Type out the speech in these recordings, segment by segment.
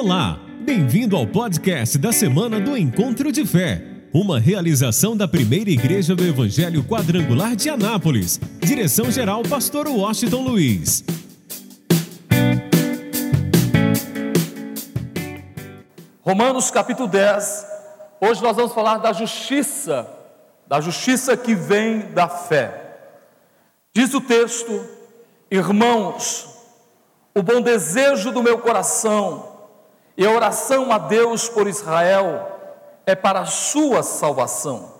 Olá, bem-vindo ao podcast da semana do Encontro de Fé, uma realização da primeira igreja do Evangelho Quadrangular de Anápolis. Direção-geral, Pastor Washington Luiz. Romanos capítulo 10. Hoje nós vamos falar da justiça, da justiça que vem da fé. Diz o texto: Irmãos, o bom desejo do meu coração e a oração a Deus por Israel é para a sua salvação.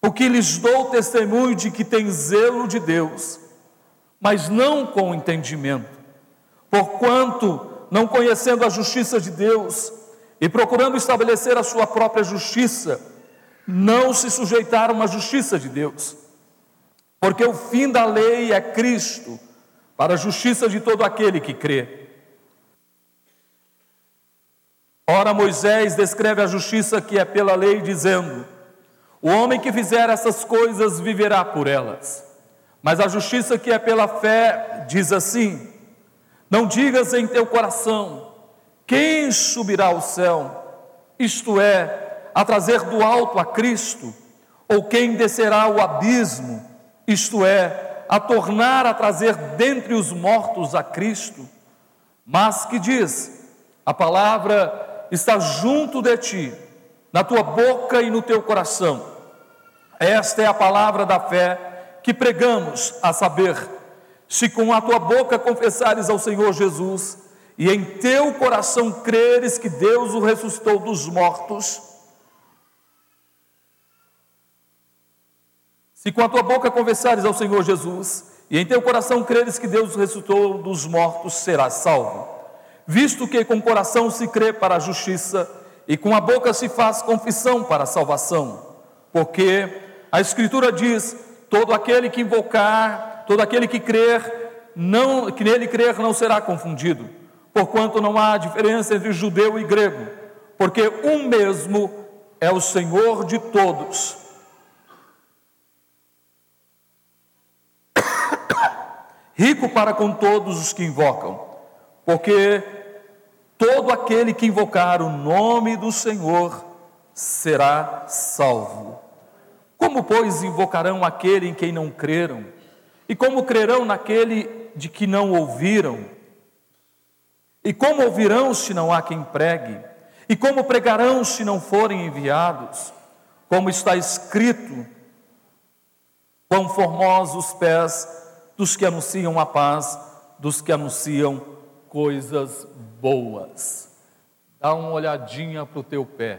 Porque lhes dou testemunho de que tem zelo de Deus, mas não com entendimento. Porquanto, não conhecendo a justiça de Deus e procurando estabelecer a sua própria justiça, não se sujeitaram à justiça de Deus. Porque o fim da lei é Cristo, para a justiça de todo aquele que crê. Ora, Moisés descreve a justiça que é pela lei, dizendo: O homem que fizer essas coisas viverá por elas. Mas a justiça que é pela fé diz assim: Não digas em teu coração: Quem subirá ao céu? Isto é, a trazer do alto a Cristo, ou quem descerá ao abismo? Isto é, a tornar a trazer dentre os mortos a Cristo. Mas que diz: A palavra está junto de ti, na tua boca e no teu coração. Esta é a palavra da fé que pregamos, a saber, se com a tua boca confessares ao Senhor Jesus e em teu coração creres que Deus o ressuscitou dos mortos, se com a tua boca confessares ao Senhor Jesus e em teu coração creres que Deus o ressuscitou dos mortos, serás salvo visto que com o coração se crê para a justiça e com a boca se faz confissão para a salvação. Porque a Escritura diz: todo aquele que invocar, todo aquele que crer, não, que nele crer não será confundido, porquanto não há diferença entre judeu e grego, porque um mesmo é o Senhor de todos. Rico para com todos os que invocam porque todo aquele que invocar o nome do Senhor será salvo. Como, pois, invocarão aquele em quem não creram? E como crerão naquele de que não ouviram? E como ouvirão se não há quem pregue? E como pregarão se não forem enviados? Como está escrito: Quão formosos os pés dos que anunciam a paz, dos que anunciam coisas boas. Dá uma olhadinha para o teu pé.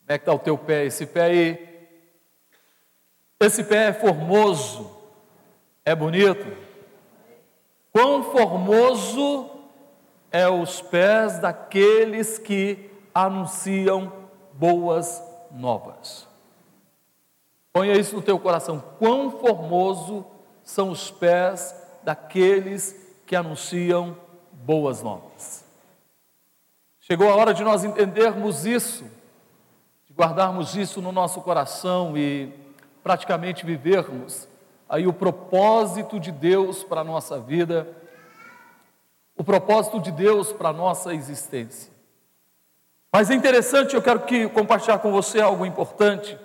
Como é que está o teu pé? Esse pé aí. Esse pé é formoso, é bonito. Quão formoso é os pés daqueles que anunciam boas novas. Ponha isso no teu coração. Quão formoso são os pés daqueles que anunciam boas novas. Chegou a hora de nós entendermos isso, de guardarmos isso no nosso coração e praticamente vivermos aí o propósito de Deus para a nossa vida, o propósito de Deus para a nossa existência. Mas é interessante, eu quero que compartilhar com você algo importante.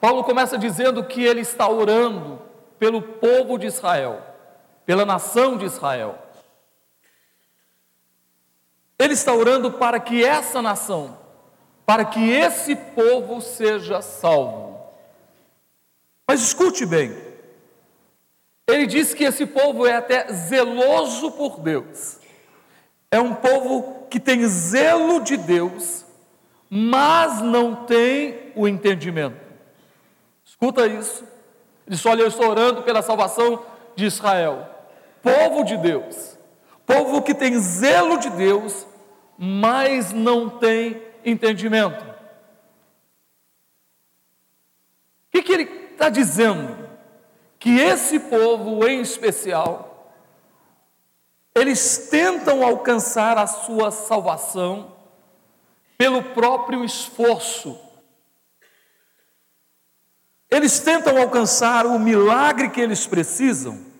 Paulo começa dizendo que ele está orando pelo povo de Israel pela nação de Israel. Ele está orando para que essa nação, para que esse povo seja salvo. Mas escute bem, ele diz que esse povo é até zeloso por Deus, é um povo que tem zelo de Deus, mas não tem o entendimento. Escuta isso. Ele só olha, eu estou orando pela salvação de Israel povo de Deus, povo que tem zelo de Deus, mas não tem entendimento. O que, que ele está dizendo? Que esse povo em especial, eles tentam alcançar a sua salvação pelo próprio esforço. Eles tentam alcançar o milagre que eles precisam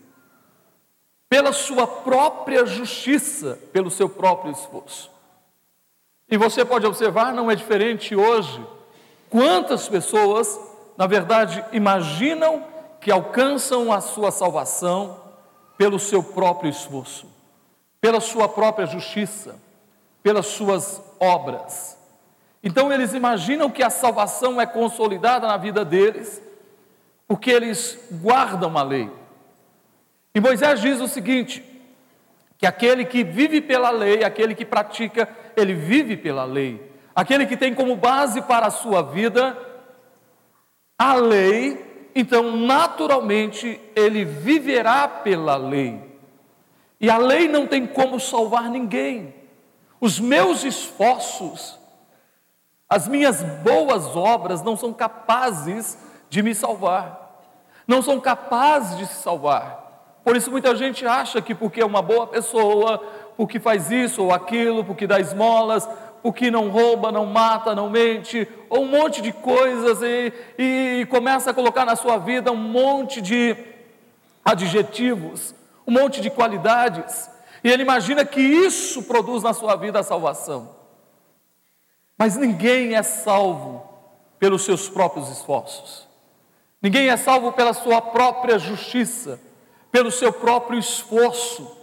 pela sua própria justiça, pelo seu próprio esforço. E você pode observar, não é diferente hoje. Quantas pessoas, na verdade, imaginam que alcançam a sua salvação pelo seu próprio esforço, pela sua própria justiça, pelas suas obras. Então eles imaginam que a salvação é consolidada na vida deles, porque eles guardam a lei. E Moisés diz o seguinte: que aquele que vive pela lei, aquele que pratica, ele vive pela lei. Aquele que tem como base para a sua vida a lei, então naturalmente ele viverá pela lei. E a lei não tem como salvar ninguém. Os meus esforços, as minhas boas obras não são capazes de me salvar, não são capazes de se salvar. Por isso muita gente acha que porque é uma boa pessoa, porque faz isso ou aquilo, porque dá esmolas, porque não rouba, não mata, não mente, ou um monte de coisas e, e começa a colocar na sua vida um monte de adjetivos, um monte de qualidades, e ele imagina que isso produz na sua vida a salvação. Mas ninguém é salvo pelos seus próprios esforços. Ninguém é salvo pela sua própria justiça, pelo seu próprio esforço.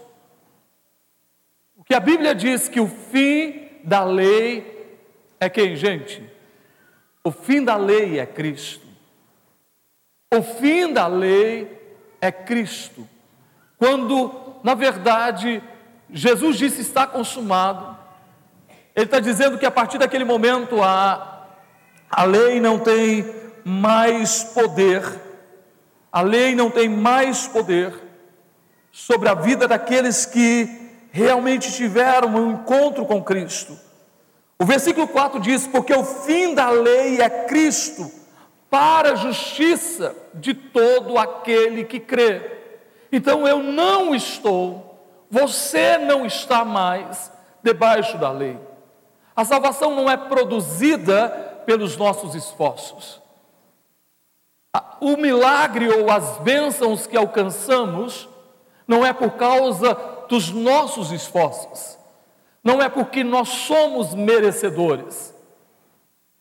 O que a Bíblia diz que o fim da lei é quem, gente? O fim da lei é Cristo. O fim da lei é Cristo. Quando, na verdade, Jesus disse está consumado, ele está dizendo que a partir daquele momento a, a lei não tem mais poder, a lei não tem mais poder sobre a vida daqueles que realmente tiveram um encontro com Cristo. O versículo 4 diz: Porque o fim da lei é Cristo, para a justiça de todo aquele que crê. Então eu não estou, você não está mais debaixo da lei. A salvação não é produzida pelos nossos esforços. O milagre ou as bênçãos que alcançamos não é por causa dos nossos esforços, não é porque nós somos merecedores.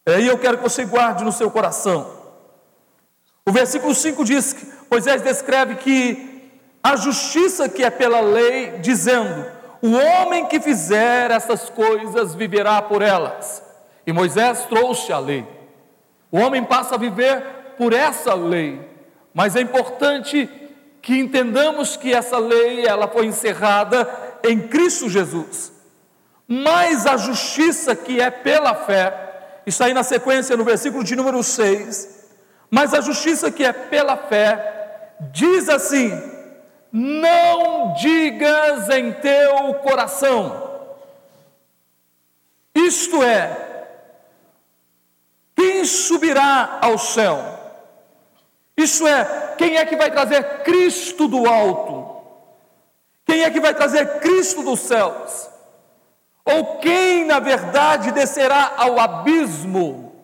Aí eu quero que você guarde no seu coração. O versículo 5 diz que Moisés descreve que a justiça que é pela lei, dizendo: o homem que fizer essas coisas viverá por elas. E Moisés trouxe a lei. O homem passa a viver por essa lei. Mas é importante que entendamos que essa lei ela foi encerrada em Cristo Jesus. Mas a justiça que é pela fé, isso aí na sequência no versículo de número 6, mas a justiça que é pela fé diz assim: não digas em teu coração. Isto é, quem subirá ao céu? Isto é, quem é que vai trazer Cristo do alto? Quem é que vai trazer Cristo dos céus? Ou quem, na verdade, descerá ao abismo?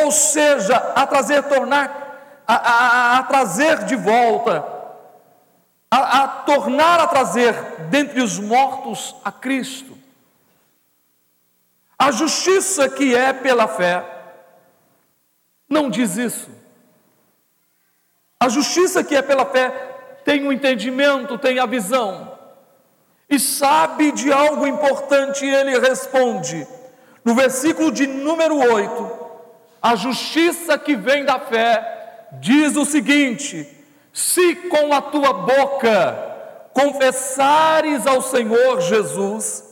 Ou seja, a trazer, tornar, a, a, a trazer de volta a tornar a trazer dentre os mortos a Cristo. A justiça que é pela fé não diz isso. A justiça que é pela fé tem o um entendimento, tem a visão. E sabe de algo importante, ele responde, no versículo de número 8: a justiça que vem da fé diz o seguinte: se com a tua boca confessares ao Senhor Jesus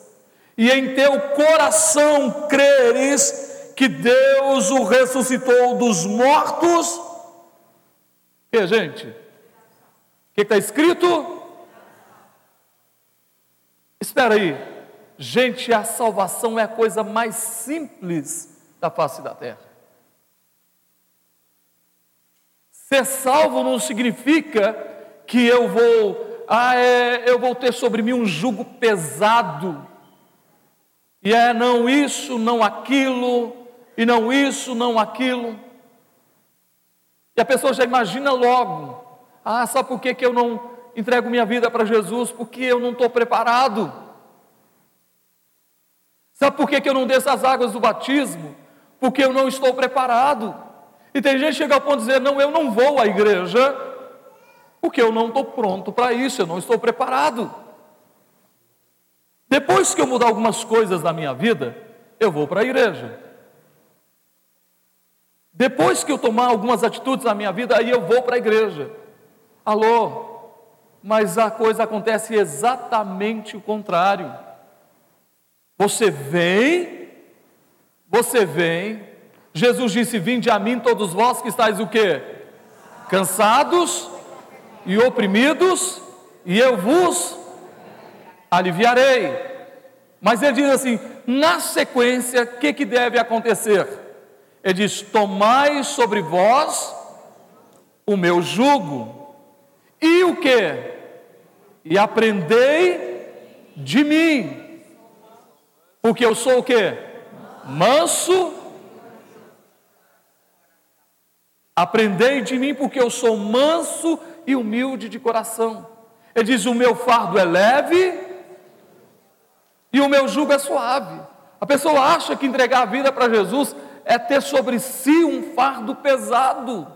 e em teu coração creres que Deus o ressuscitou dos mortos, que gente? O que está escrito? Espera aí, gente, a salvação é a coisa mais simples da face da terra. Ser salvo não significa que eu vou, ah, é, eu vou ter sobre mim um jugo pesado. E é não isso, não aquilo, e não isso, não aquilo. E a pessoa já imagina logo, ah, sabe por que, que eu não entrego minha vida para Jesus porque eu não estou preparado. Sabe por que, que eu não desço as águas do batismo? Porque eu não estou preparado. E tem gente que chega ao ponto de dizer: não, eu não vou à igreja, porque eu não estou pronto para isso, eu não estou preparado. Depois que eu mudar algumas coisas na minha vida, eu vou para a igreja. Depois que eu tomar algumas atitudes na minha vida, aí eu vou para a igreja. Alô? Mas a coisa acontece exatamente o contrário. Você vem, você vem. Jesus disse: Vinde a mim, todos vós que estáis o quê? Cansados e oprimidos, e eu vos aliviarei. Mas ele diz assim: na sequência, o que, que deve acontecer? Ele diz: Tomai sobre vós o meu jugo, e o que? E aprendei de mim, porque eu sou o que? Manso. Aprendei de mim, porque eu sou manso e humilde de coração. Ele diz: O meu fardo é leve e o meu jugo é suave. A pessoa acha que entregar a vida para Jesus é ter sobre si um fardo pesado,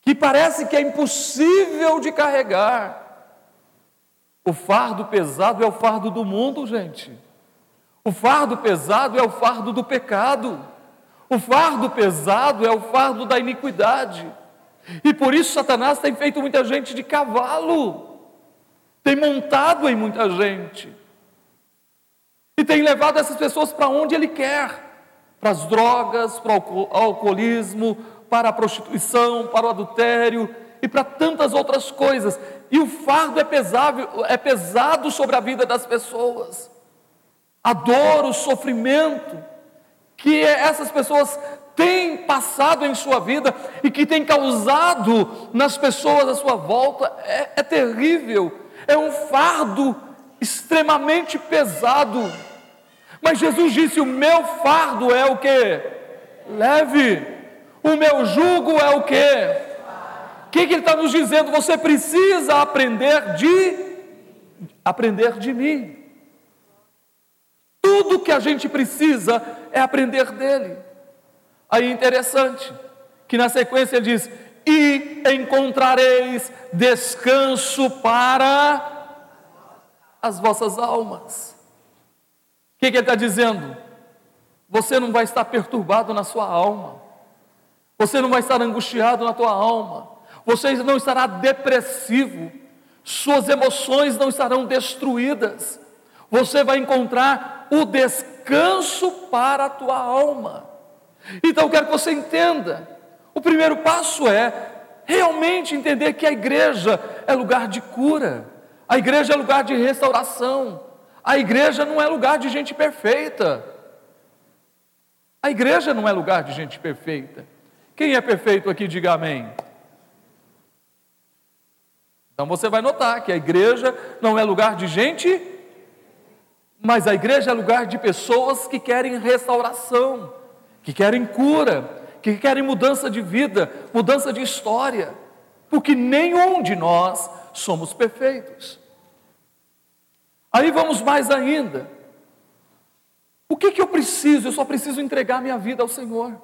que parece que é impossível de carregar. O fardo pesado é o fardo do mundo, gente. O fardo pesado é o fardo do pecado. O fardo pesado é o fardo da iniquidade. E por isso Satanás tem feito muita gente de cavalo, tem montado em muita gente, e tem levado essas pessoas para onde ele quer para as drogas, para o alcoolismo, para a prostituição, para o adultério e para tantas outras coisas. E o fardo é pesado, é pesado sobre a vida das pessoas. A dor, o sofrimento que essas pessoas têm passado em sua vida e que tem causado nas pessoas à sua volta é, é terrível. É um fardo extremamente pesado. Mas Jesus disse: O meu fardo é o que? Leve. O meu jugo é o que? O que, que ele está nos dizendo? Você precisa aprender de aprender de mim. Tudo que a gente precisa é aprender dele. Aí interessante que na sequência ele diz: E encontrareis descanso para as vossas almas. O que, que ele está dizendo? Você não vai estar perturbado na sua alma, você não vai estar angustiado na tua alma, você não estará depressivo, suas emoções não estarão destruídas, você vai encontrar o descanso para a tua alma. Então eu quero que você entenda: o primeiro passo é realmente entender que a igreja é lugar de cura, a igreja é lugar de restauração, a igreja não é lugar de gente perfeita. A igreja não é lugar de gente perfeita. Quem é perfeito aqui, diga amém. Então você vai notar que a igreja não é lugar de gente, mas a igreja é lugar de pessoas que querem restauração, que querem cura, que querem mudança de vida, mudança de história, porque nenhum de nós somos perfeitos. Aí vamos mais ainda. O que, que eu preciso? Eu só preciso entregar minha vida ao Senhor.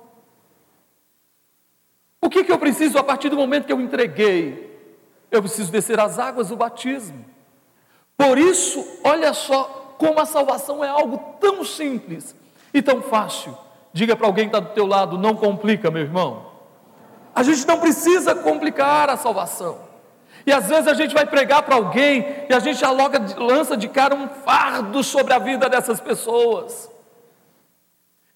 O que, que eu preciso a partir do momento que eu entreguei? Eu preciso descer as águas do batismo. Por isso, olha só como a salvação é algo tão simples e tão fácil. Diga para alguém que está do teu lado, não complica, meu irmão. A gente não precisa complicar a salvação. E às vezes a gente vai pregar para alguém e a gente já logo lança de cara um fardo sobre a vida dessas pessoas.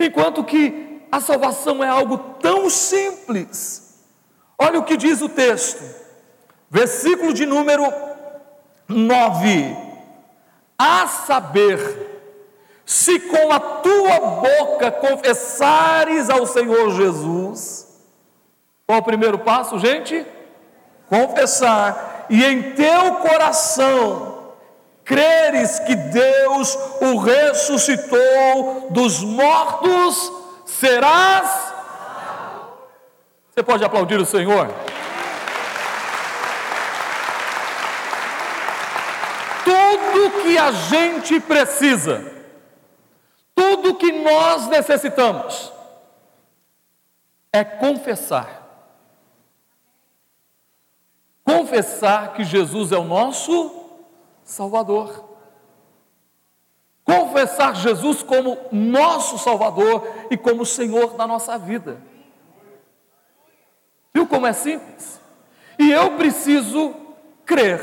Enquanto que a salvação é algo tão simples. Olha o que diz o texto, versículo de número 9: A saber, se com a tua boca confessares ao Senhor Jesus, qual o primeiro passo, gente? Confessar e em teu coração creres que Deus o ressuscitou dos mortos, serás. Você pode aplaudir o Senhor? tudo que a gente precisa, tudo que nós necessitamos, é confessar. Confessar que Jesus é o nosso Salvador. Confessar Jesus como nosso Salvador e como Senhor da nossa vida. Viu como é simples? E eu preciso crer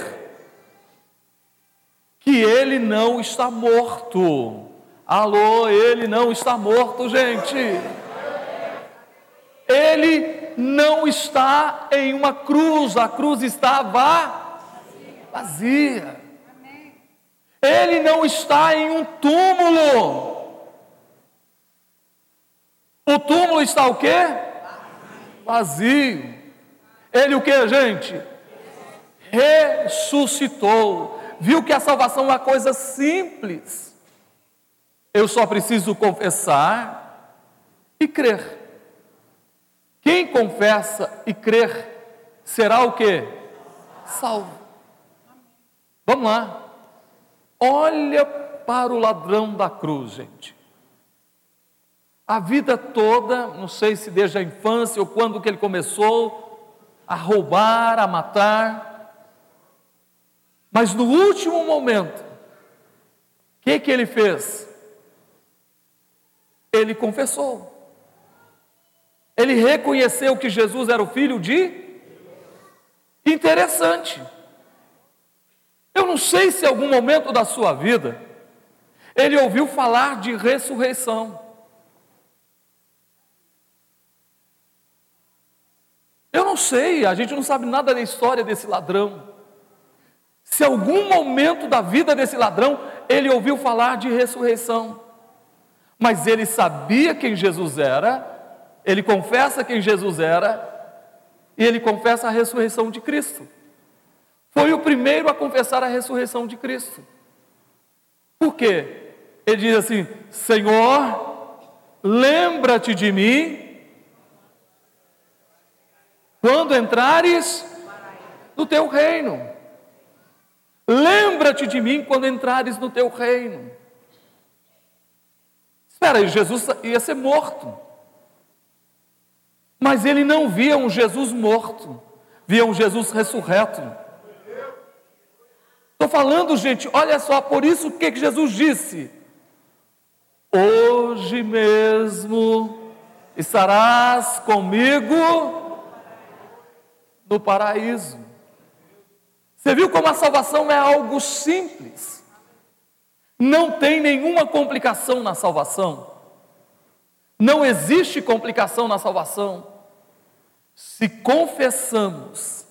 que ele não está morto. Alô, ele não está morto, gente. Ele não está em uma cruz, a cruz estava vazia. Ele não está em um túmulo. O túmulo está o quê? Vazio. Ele o que, gente? Ressuscitou. Viu que a salvação é uma coisa simples. Eu só preciso confessar e crer. Quem confessa e crer será o que? Salvo. Vamos lá. Olha para o ladrão da cruz, gente. A vida toda, não sei se desde a infância ou quando que ele começou a roubar, a matar, mas no último momento, o que que ele fez? Ele confessou. Ele reconheceu que Jesus era o filho de Interessante. Eu não sei se em algum momento da sua vida ele ouviu falar de ressurreição. Eu não sei, a gente não sabe nada da história desse ladrão. Se algum momento da vida desse ladrão ele ouviu falar de ressurreição, mas ele sabia quem Jesus era, ele confessa quem Jesus era, e ele confessa a ressurreição de Cristo. Foi o primeiro a confessar a ressurreição de Cristo. Por quê? Ele diz assim: Senhor, lembra-te de mim quando entrares no teu reino. Lembra-te de mim quando entrares no teu reino. Espera aí, Jesus ia ser morto. Mas ele não via um Jesus morto, via um Jesus ressurreto. Estou falando, gente, olha só, por isso que Jesus disse: Hoje mesmo estarás comigo no paraíso. Você viu como a salvação é algo simples? Não tem nenhuma complicação na salvação. Não existe complicação na salvação. Se confessamos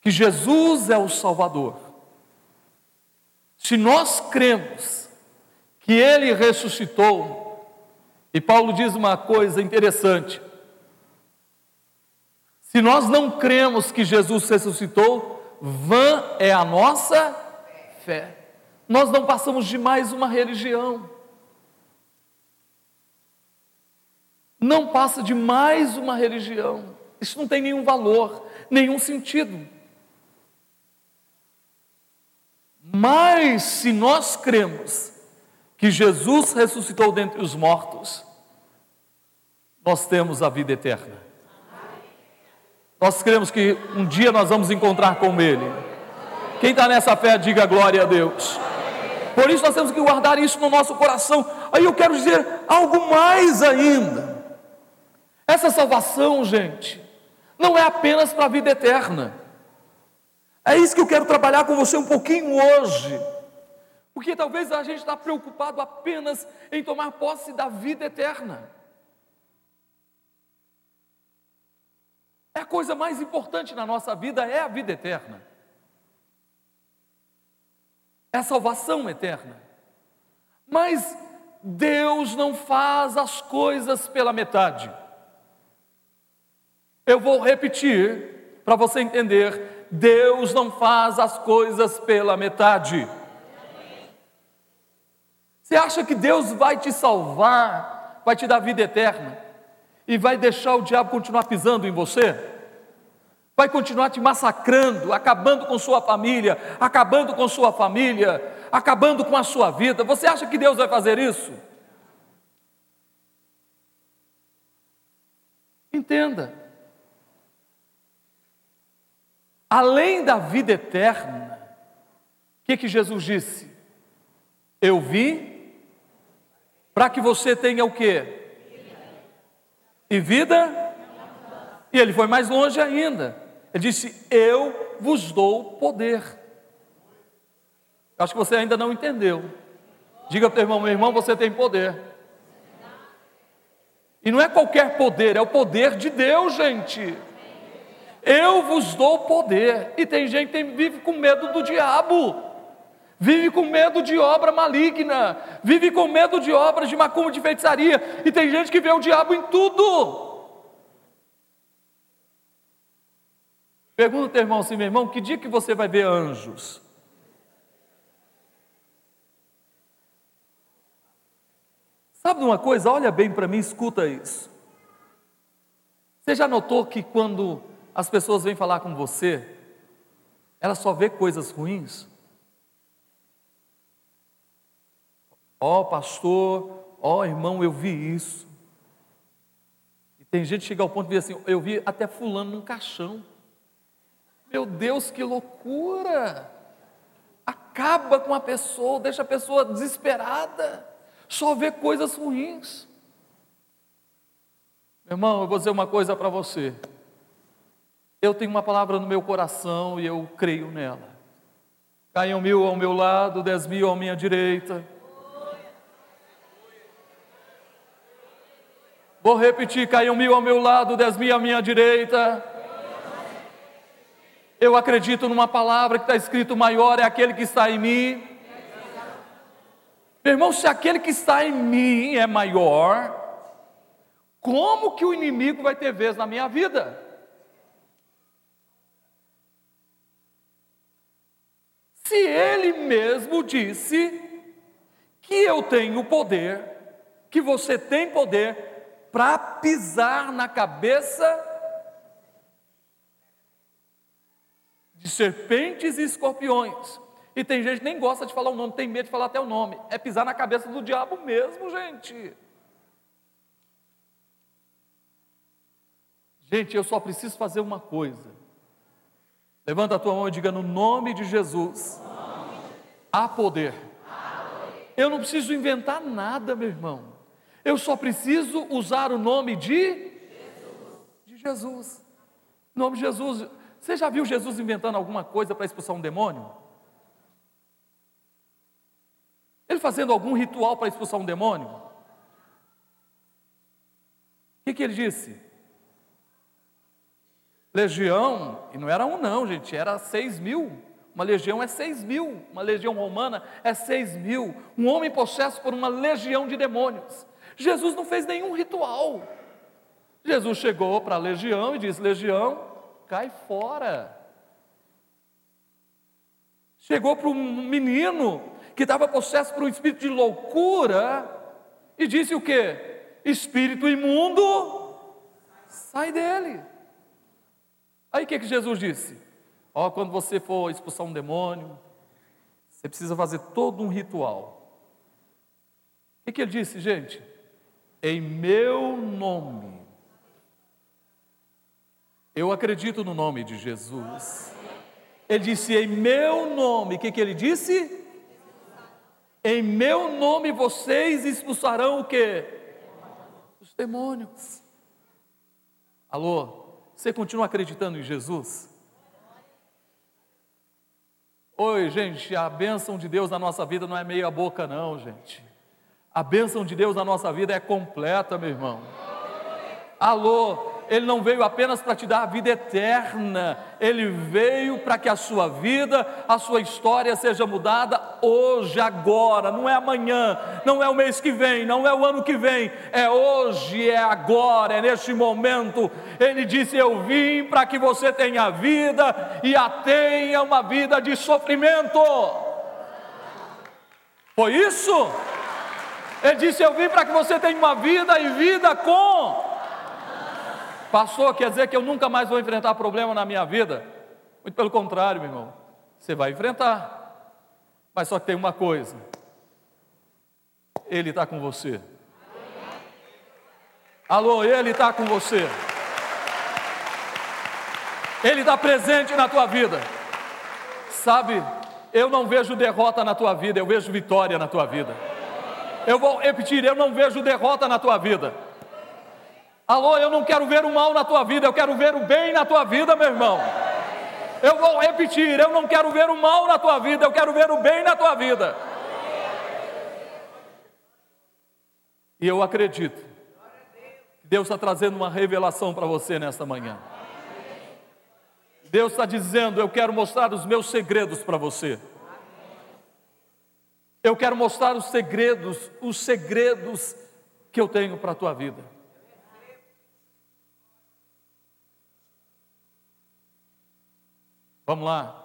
que Jesus é o Salvador, se nós cremos que Ele ressuscitou, e Paulo diz uma coisa interessante: se nós não cremos que Jesus ressuscitou, vã é a nossa fé. Nós não passamos de mais uma religião. Não passa de mais uma religião. Isso não tem nenhum valor, nenhum sentido. Mas se nós cremos que Jesus ressuscitou dentre os mortos, nós temos a vida eterna. Nós cremos que um dia nós vamos encontrar com Ele. Quem está nessa fé, diga glória a Deus. Por isso nós temos que guardar isso no nosso coração. Aí eu quero dizer algo mais ainda. Essa salvação, gente, não é apenas para a vida eterna. É isso que eu quero trabalhar com você um pouquinho hoje. Porque talvez a gente está preocupado apenas em tomar posse da vida eterna. É a coisa mais importante na nossa vida, é a vida eterna. É a salvação eterna. Mas Deus não faz as coisas pela metade. Eu vou repetir para você entender Deus não faz as coisas pela metade. Você acha que Deus vai te salvar, vai te dar vida eterna e vai deixar o diabo continuar pisando em você? vai continuar te massacrando, acabando com sua família, acabando com sua família, acabando com a sua vida. Você acha que Deus vai fazer isso? Entenda. Além da vida eterna, o que, que Jesus disse? Eu vim para que você tenha o quê? E vida? E ele foi mais longe ainda. Ele disse: Eu vos dou poder. Acho que você ainda não entendeu. Diga para o irmão: Meu irmão, você tem poder. E não é qualquer poder, é o poder de Deus, gente. Eu vos dou poder. E tem gente que vive com medo do diabo, vive com medo de obra maligna, vive com medo de obras de macumba, de feitiçaria. E tem gente que vê o diabo em tudo. Pergunta teu irmão assim, meu irmão, que dia que você vai ver anjos? Sabe uma coisa? Olha bem para mim, escuta isso. Você já notou que quando as pessoas vêm falar com você, elas só vê coisas ruins? Ó oh, pastor, ó oh, irmão, eu vi isso. E tem gente que chega ao ponto de dizer assim: eu vi até fulano num caixão. Meu Deus, que loucura! Acaba com a pessoa, deixa a pessoa desesperada, só vê coisas ruins. Meu irmão, eu vou dizer uma coisa para você. Eu tenho uma palavra no meu coração e eu creio nela. Caiam mil ao meu lado, dez mil à minha direita. Vou repetir: caiam mil ao meu lado, dez mil à minha direita eu acredito numa palavra que está escrito: maior é aquele que está em mim. Meu irmão, se aquele que está em mim é maior, como que o inimigo vai ter vez na minha vida? Se ele mesmo disse que eu tenho poder, que você tem poder para pisar na cabeça de serpentes e escorpiões. E tem gente que nem gosta de falar o nome, tem medo de falar até o nome. É pisar na cabeça do diabo mesmo, gente. Gente, eu só preciso fazer uma coisa. Levanta a tua mão e diga no nome de Jesus. Há poder. Eu não preciso inventar nada, meu irmão. Eu só preciso usar o nome de Jesus. De Jesus. O nome de Jesus. Você já viu Jesus inventando alguma coisa para expulsar um demônio? Ele fazendo algum ritual para expulsar um demônio? O que, que ele disse? Legião, e não era um não, gente, era seis mil. Uma legião é seis mil, uma legião romana é seis mil. Um homem possesso por uma legião de demônios. Jesus não fez nenhum ritual. Jesus chegou para a legião e disse: Legião, cai fora. Chegou para um menino que estava possesso por um espírito de loucura e disse o que? Espírito imundo, sai dele. Aí o que, que Jesus disse? Ó, oh, quando você for expulsar um demônio, você precisa fazer todo um ritual. O que, que ele disse, gente? Em meu nome eu acredito no nome de Jesus. Ele disse: Em meu nome, o que, que ele disse? Em meu nome vocês expulsarão o que? Os demônios. Alô, você continua acreditando em Jesus? Oi, gente, a bênção de Deus na nossa vida não é meia boca, não, gente. A bênção de Deus na nossa vida é completa, meu irmão. Alô, ele não veio apenas para te dar a vida eterna, ele veio para que a sua vida, a sua história seja mudada hoje, agora, não é amanhã, não é o mês que vem, não é o ano que vem, é hoje, é agora, é neste momento. Ele disse: Eu vim para que você tenha vida e a tenha uma vida de sofrimento. Foi isso? Ele disse: Eu vim para que você tenha uma vida e vida com Pastor, quer dizer que eu nunca mais vou enfrentar problema na minha vida? Muito pelo contrário, meu irmão. Você vai enfrentar. Mas só que tem uma coisa: Ele está com você. Alô, Ele está com você. Ele está presente na tua vida. Sabe, eu não vejo derrota na tua vida, eu vejo vitória na tua vida. Eu vou repetir, eu não vejo derrota na tua vida. Alô, eu não quero ver o mal na tua vida, eu quero ver o bem na tua vida, meu irmão. Eu vou repetir, eu não quero ver o mal na tua vida, eu quero ver o bem na tua vida. E eu acredito que Deus está trazendo uma revelação para você nesta manhã. Deus está dizendo: Eu quero mostrar os meus segredos para você. Eu quero mostrar os segredos, os segredos que eu tenho para a tua vida. Vamos lá.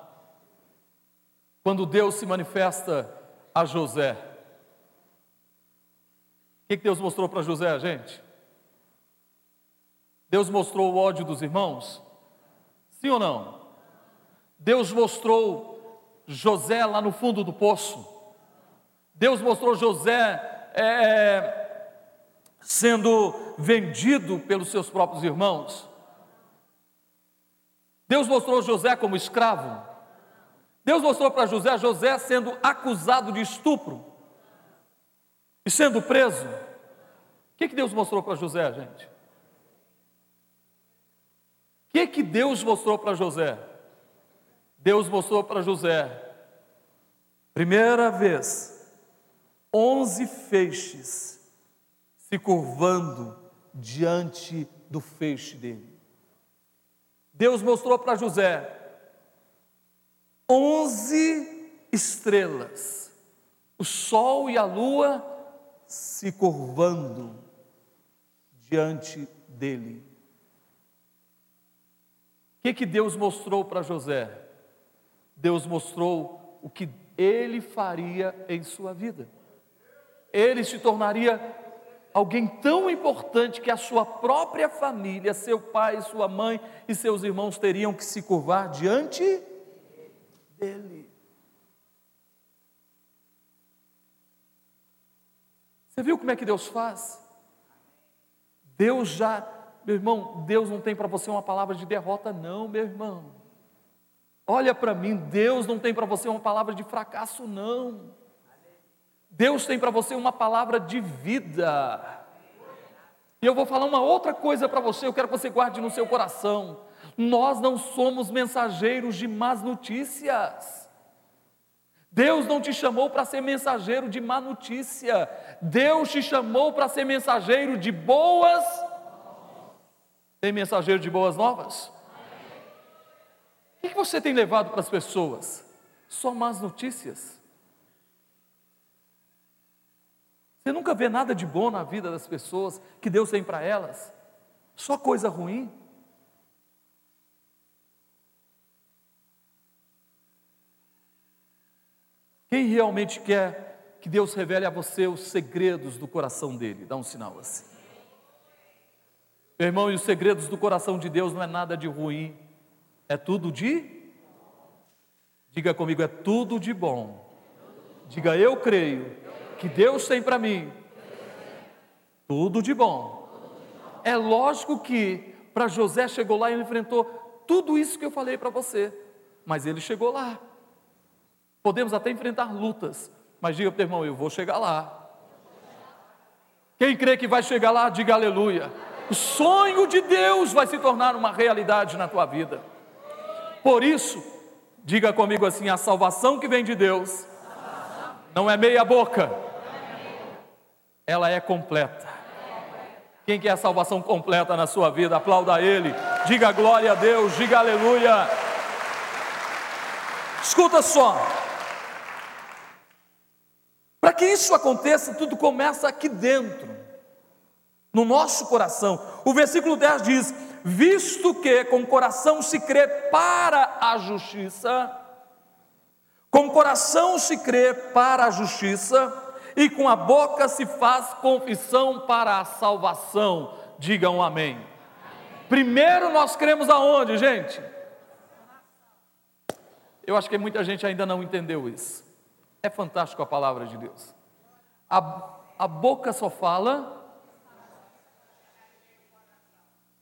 Quando Deus se manifesta a José, o que Deus mostrou para José, gente? Deus mostrou o ódio dos irmãos? Sim ou não? Deus mostrou José lá no fundo do poço. Deus mostrou José é, é, sendo vendido pelos seus próprios irmãos. Deus mostrou José como escravo. Deus mostrou para José José sendo acusado de estupro e sendo preso. O que, que Deus mostrou para José, gente? O que, que Deus mostrou para José? Deus mostrou para José, primeira vez, onze feixes se curvando diante do feixe dele. Deus mostrou para José onze estrelas, o sol e a lua se curvando diante dele. O que, que Deus mostrou para José? Deus mostrou o que ele faria em sua vida. Ele se tornaria alguém tão importante que a sua própria família, seu pai, sua mãe e seus irmãos teriam que se curvar diante dele. Você viu como é que Deus faz? Deus já meu irmão, Deus não tem para você uma palavra de derrota, não, meu irmão. Olha para mim, Deus não tem para você uma palavra de fracasso, não. Deus tem para você uma palavra de vida. E eu vou falar uma outra coisa para você, eu quero que você guarde no seu coração. Nós não somos mensageiros de más notícias. Deus não te chamou para ser mensageiro de má notícia. Deus te chamou para ser mensageiro de boas tem mensageiro de boas novas? O que você tem levado para as pessoas? Só más notícias. Você nunca vê nada de bom na vida das pessoas que Deus tem para elas? Só coisa ruim? Quem realmente quer que Deus revele a você os segredos do coração dele? Dá um sinal assim. Meu irmão, e os segredos do coração de Deus não é nada de ruim, é tudo de. Diga comigo, é tudo de bom. Diga, eu creio que Deus tem para mim tudo de bom. É lógico que para José chegou lá e enfrentou tudo isso que eu falei para você, mas ele chegou lá. Podemos até enfrentar lutas, mas diga para o irmão, eu vou chegar lá. Quem crê que vai chegar lá, diga aleluia. O sonho de Deus vai se tornar uma realidade na tua vida. Por isso, diga comigo assim: a salvação que vem de Deus não é meia boca, ela é completa. Quem quer a salvação completa na sua vida, aplauda a Ele, diga glória a Deus, diga aleluia. Escuta só, para que isso aconteça, tudo começa aqui dentro no nosso coração. O versículo 10 diz: Visto que com o coração se crê para a justiça, com o coração se crê para a justiça, e com a boca se faz confissão para a salvação. Digam amém. Primeiro nós cremos aonde, gente? Eu acho que muita gente ainda não entendeu isso. É fantástico a palavra de Deus. A, a boca só fala.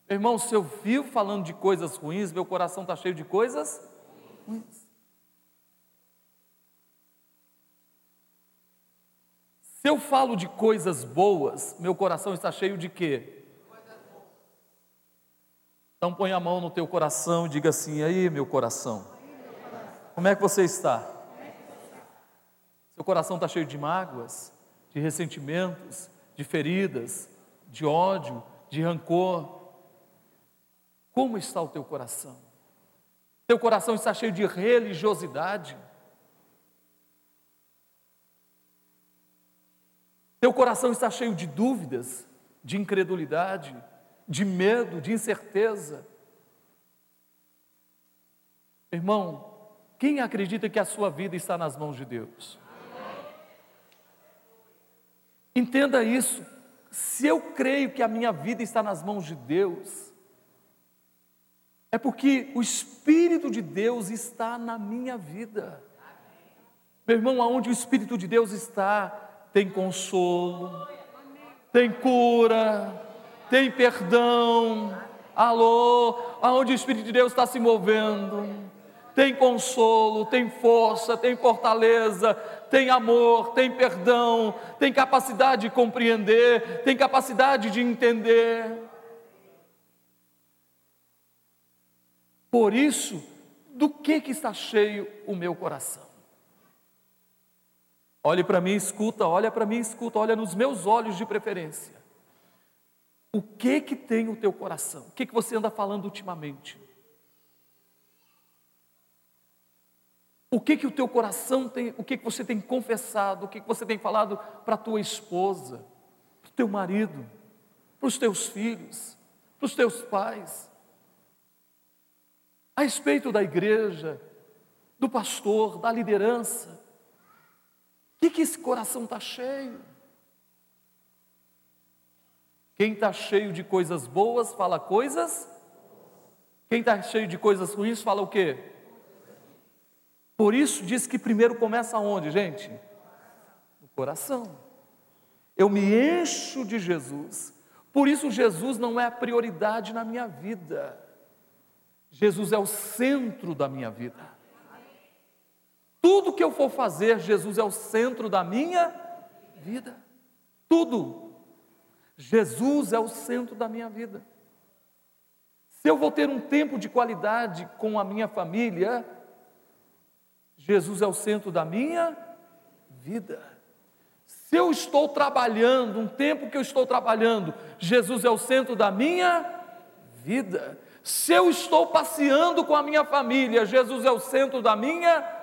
Irmão, se eu vivo falando de coisas ruins, meu coração está cheio de coisas ruins. Se eu falo de coisas boas, meu coração está cheio de quê? Então põe a mão no teu coração e diga assim: aí, meu coração, como é que você está? Seu coração está cheio de mágoas, de ressentimentos, de feridas, de ódio, de rancor. Como está o teu coração? Teu coração está cheio de religiosidade? Teu coração está cheio de dúvidas, de incredulidade, de medo, de incerteza. Irmão, quem acredita que a sua vida está nas mãos de Deus? Entenda isso. Se eu creio que a minha vida está nas mãos de Deus, é porque o Espírito de Deus está na minha vida. Meu irmão, aonde o Espírito de Deus está, tem consolo, tem cura, tem perdão. Alô, aonde o Espírito de Deus está se movendo, tem consolo, tem força, tem fortaleza, tem amor, tem perdão, tem capacidade de compreender, tem capacidade de entender. Por isso, do que, que está cheio o meu coração? Olhe para mim, escuta, olha para mim, escuta, olha nos meus olhos de preferência. O que que tem o teu coração? O que que você anda falando ultimamente? O que que o teu coração tem, o que que você tem confessado, o que que você tem falado para tua esposa, para o teu marido, para os teus filhos, para os teus pais? A respeito da igreja, do pastor, da liderança, que, que esse coração está cheio? Quem está cheio de coisas boas fala coisas. Quem está cheio de coisas ruins fala o quê? Por isso diz que primeiro começa onde, gente? No coração. Eu me encho de Jesus. Por isso Jesus não é a prioridade na minha vida. Jesus é o centro da minha vida. Tudo que eu for fazer, Jesus é o centro da minha vida. Tudo. Jesus é o centro da minha vida. Se eu vou ter um tempo de qualidade com a minha família, Jesus é o centro da minha vida. Se eu estou trabalhando, um tempo que eu estou trabalhando, Jesus é o centro da minha vida. Se eu estou passeando com a minha família, Jesus é o centro da minha vida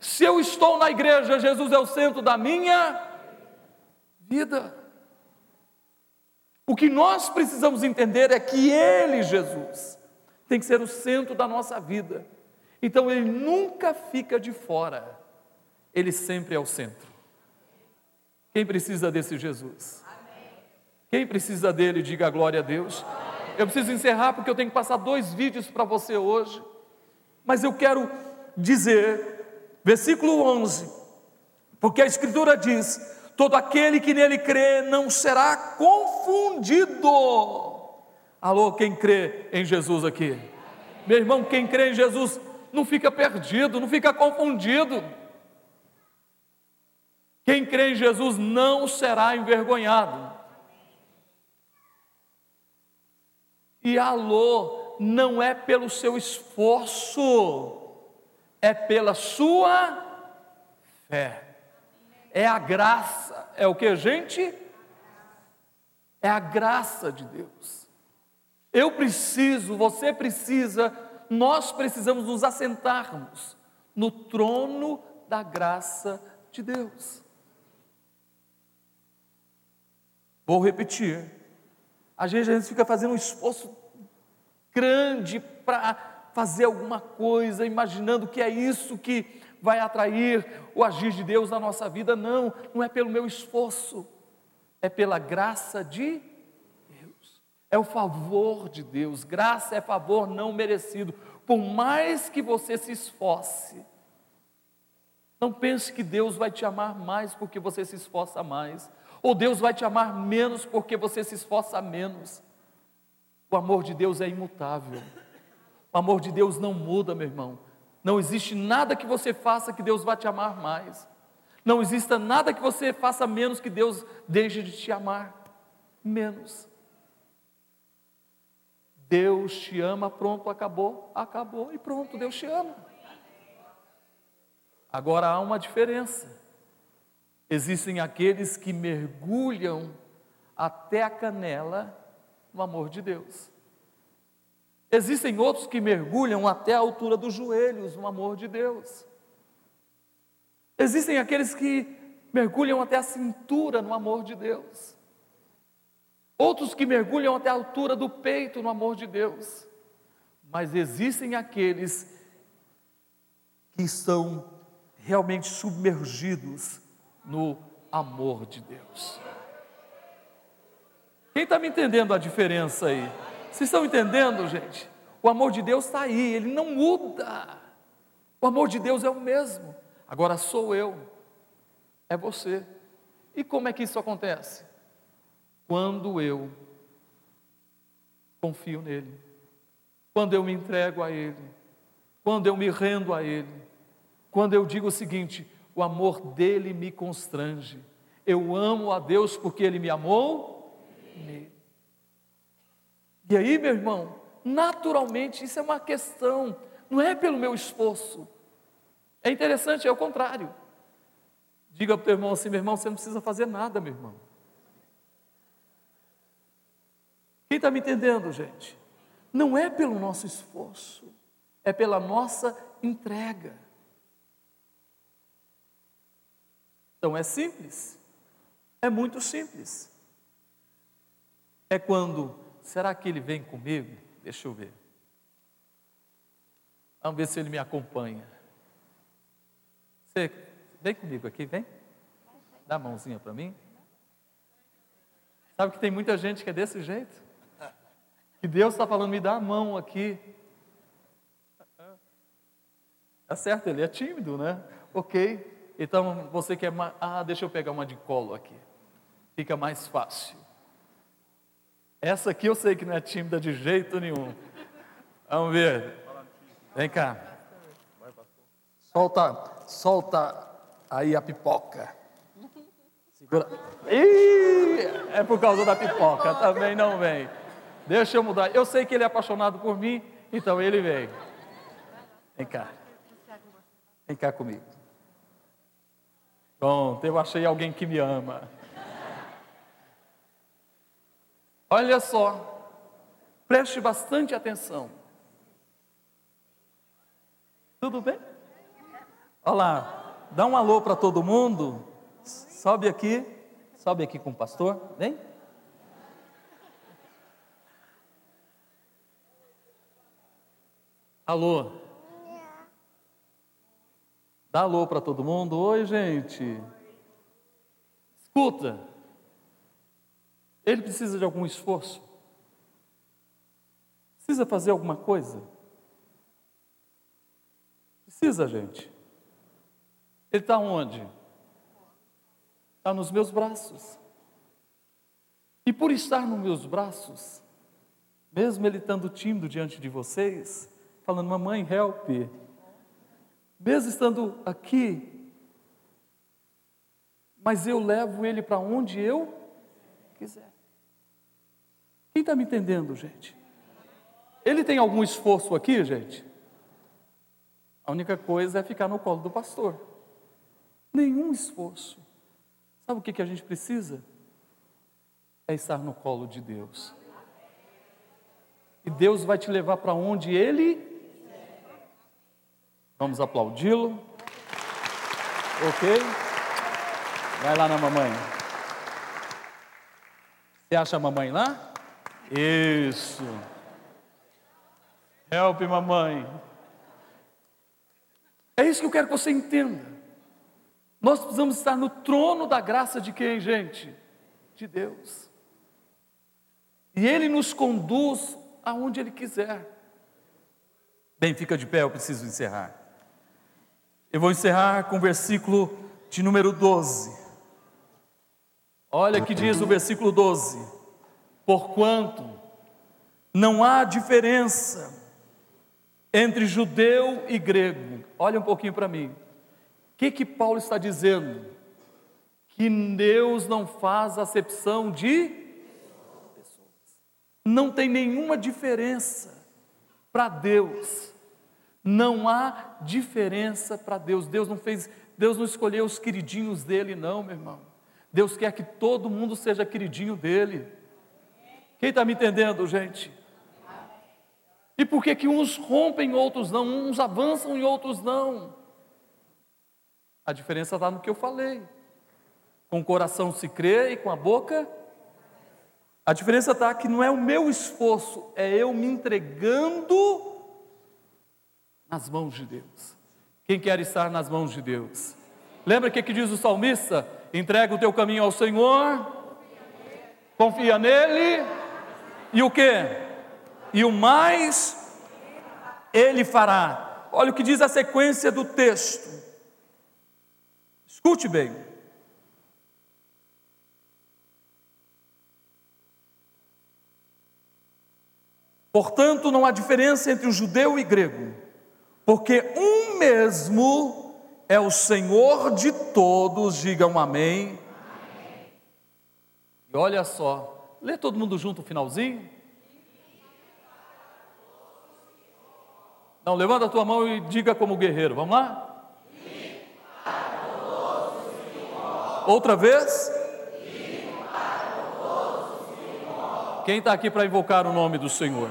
se eu estou na igreja, Jesus é o centro da minha vida. O que nós precisamos entender é que Ele, Jesus, tem que ser o centro da nossa vida. Então Ele nunca fica de fora, Ele sempre é o centro. Quem precisa desse Jesus? Quem precisa dele, diga glória a Deus. Eu preciso encerrar porque eu tenho que passar dois vídeos para você hoje, mas eu quero dizer Versículo 11: Porque a Escritura diz: todo aquele que nele crê não será confundido. Alô, quem crê em Jesus aqui? Meu irmão, quem crê em Jesus não fica perdido, não fica confundido. Quem crê em Jesus não será envergonhado. E alô, não é pelo seu esforço, é pela sua fé. É a graça. É o que, gente? É a graça de Deus. Eu preciso, você precisa, nós precisamos nos assentarmos no trono da graça de Deus. Vou repetir. Às vezes a gente fica fazendo um esforço grande para fazer alguma coisa, imaginando que é isso que vai atrair o agir de Deus na nossa vida. Não, não é pelo meu esforço, é pela graça de Deus. É o favor de Deus. Graça é favor não merecido. Por mais que você se esforce, não pense que Deus vai te amar mais porque você se esforça mais, ou Deus vai te amar menos porque você se esforça menos. O amor de Deus é imutável. O amor de Deus não muda, meu irmão. Não existe nada que você faça que Deus vá te amar mais. Não exista nada que você faça menos que Deus deixe de te amar menos. Deus te ama, pronto, acabou, acabou e pronto, Deus te ama. Agora há uma diferença. Existem aqueles que mergulham até a canela no amor de Deus. Existem outros que mergulham até a altura dos joelhos no amor de Deus. Existem aqueles que mergulham até a cintura no amor de Deus. Outros que mergulham até a altura do peito no amor de Deus. Mas existem aqueles que estão realmente submergidos no amor de Deus. Quem está me entendendo a diferença aí? Vocês estão entendendo, gente? O amor de Deus está aí, ele não muda. O amor de Deus é o mesmo. Agora sou eu, é você. E como é que isso acontece? Quando eu confio nele, quando eu me entrego a ele, quando eu me rendo a ele, quando eu digo o seguinte: o amor dele me constrange. Eu amo a Deus porque ele me amou. E aí, meu irmão, naturalmente isso é uma questão, não é pelo meu esforço, é interessante, é o contrário. Diga para o teu irmão assim, meu irmão, você não precisa fazer nada, meu irmão. Quem está me entendendo, gente? Não é pelo nosso esforço, é pela nossa entrega. Então é simples, é muito simples. É quando, será que ele vem comigo? Deixa eu ver. Vamos ver se ele me acompanha. Você vem comigo aqui, vem. Dá a mãozinha para mim. Sabe que tem muita gente que é desse jeito? Que Deus está falando, me dá a mão aqui. Tá certo, ele é tímido, né? Ok. Então você quer. Ah, deixa eu pegar uma de colo aqui. Fica mais fácil. Essa aqui eu sei que não é tímida de jeito nenhum. Vamos ver. Vem cá. Solta solta aí a pipoca. Segura. Ih, é por causa da pipoca, também não vem. Deixa eu mudar. Eu sei que ele é apaixonado por mim, então ele vem. Vem cá. Vem cá comigo. Pronto, eu achei alguém que me ama. Olha só, preste bastante atenção. Tudo bem? Olha lá, dá um alô para todo mundo. Sobe aqui, sobe aqui com o pastor, vem. Alô. Dá alô para todo mundo. Oi, gente. Escuta. Ele precisa de algum esforço. Precisa fazer alguma coisa. Precisa, gente. Ele está onde? Está nos meus braços. E por estar nos meus braços, mesmo ele estando tímido diante de vocês, falando, mamãe, help, mesmo estando aqui, mas eu levo ele para onde eu quiser. Quem está me entendendo, gente? Ele tem algum esforço aqui, gente? A única coisa é ficar no colo do pastor nenhum esforço. Sabe o que, que a gente precisa? É estar no colo de Deus. E Deus vai te levar para onde Ele. Vamos aplaudi-lo. Ok? Vai lá na mamãe. Você acha a mamãe lá? Isso. Help, mamãe. É isso que eu quero que você entenda. Nós precisamos estar no trono da graça de quem, gente? De Deus. E Ele nos conduz aonde Ele quiser. Bem, fica de pé, eu preciso encerrar. Eu vou encerrar com o versículo de número 12. Olha que diz o versículo 12: Porquanto não há diferença entre judeu e grego. Olha um pouquinho para mim. O que que Paulo está dizendo? Que Deus não faz acepção de pessoas. Não tem nenhuma diferença para Deus. Não há diferença para Deus. Deus não fez, Deus não escolheu os queridinhos dele, não, meu irmão. Deus quer que todo mundo seja queridinho dele. Quem está me entendendo, gente? E por que que uns rompem, outros não? Uns avançam e outros não? A diferença está no que eu falei. Com o coração se crê e com a boca. A diferença está que não é o meu esforço, é eu me entregando nas mãos de Deus. Quem quer estar nas mãos de Deus? Lembra o que, que diz o salmista? Entrega o teu caminho ao Senhor, confia nele, e o que? e o mais ele fará. Olha o que diz a sequência do texto. Escute bem. Portanto, não há diferença entre o judeu e o grego, porque um mesmo é o Senhor de todos, digam amém. amém. E olha só, lê todo mundo junto o finalzinho. Não, levanta a tua mão e diga como guerreiro. Vamos lá? Outra vez? Quem está aqui para invocar o nome do Senhor?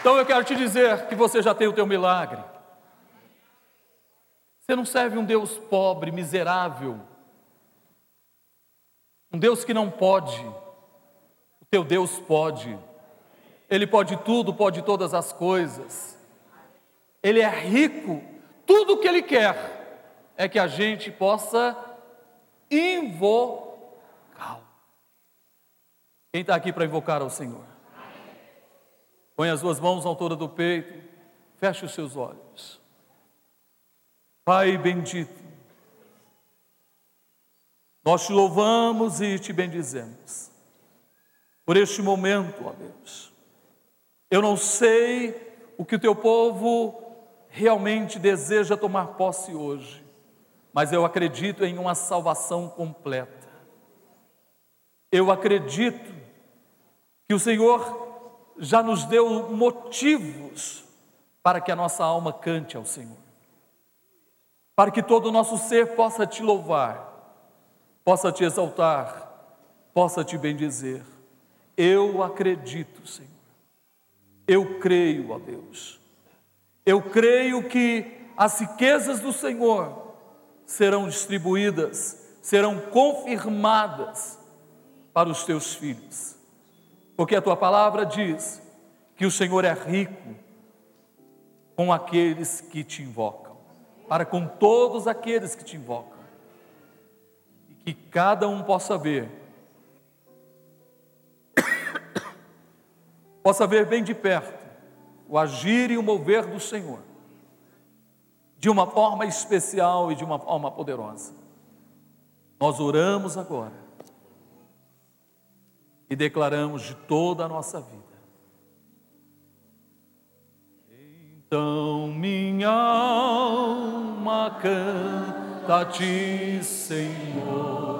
Então eu quero te dizer que você já tem o teu milagre. Você não serve um Deus pobre, miserável, um Deus que não pode. Teu Deus pode, Ele pode tudo, pode todas as coisas, Ele é rico, tudo o que Ele quer é que a gente possa invocá-lo. Quem está aqui para invocar ao Senhor? Põe as duas mãos à altura do peito, feche os seus olhos. Pai bendito, nós te louvamos e te bendizemos por este momento, ó Deus. Eu não sei o que o teu povo realmente deseja tomar posse hoje, mas eu acredito em uma salvação completa. Eu acredito que o Senhor já nos deu motivos para que a nossa alma cante ao Senhor, para que todo o nosso ser possa te louvar, possa te exaltar, possa te bendizer. Eu acredito, Senhor. Eu creio, ó Deus. Eu creio que as riquezas do Senhor serão distribuídas, serão confirmadas para os teus filhos. Porque a tua palavra diz que o Senhor é rico com aqueles que te invocam, para com todos aqueles que te invocam. E que cada um possa ver possa ver bem de perto o agir e o mover do Senhor, de uma forma especial e de uma forma poderosa. Nós oramos agora e declaramos de toda a nossa vida. Então minha alma canta a ti, Senhor.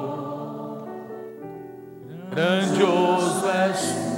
Grandioso és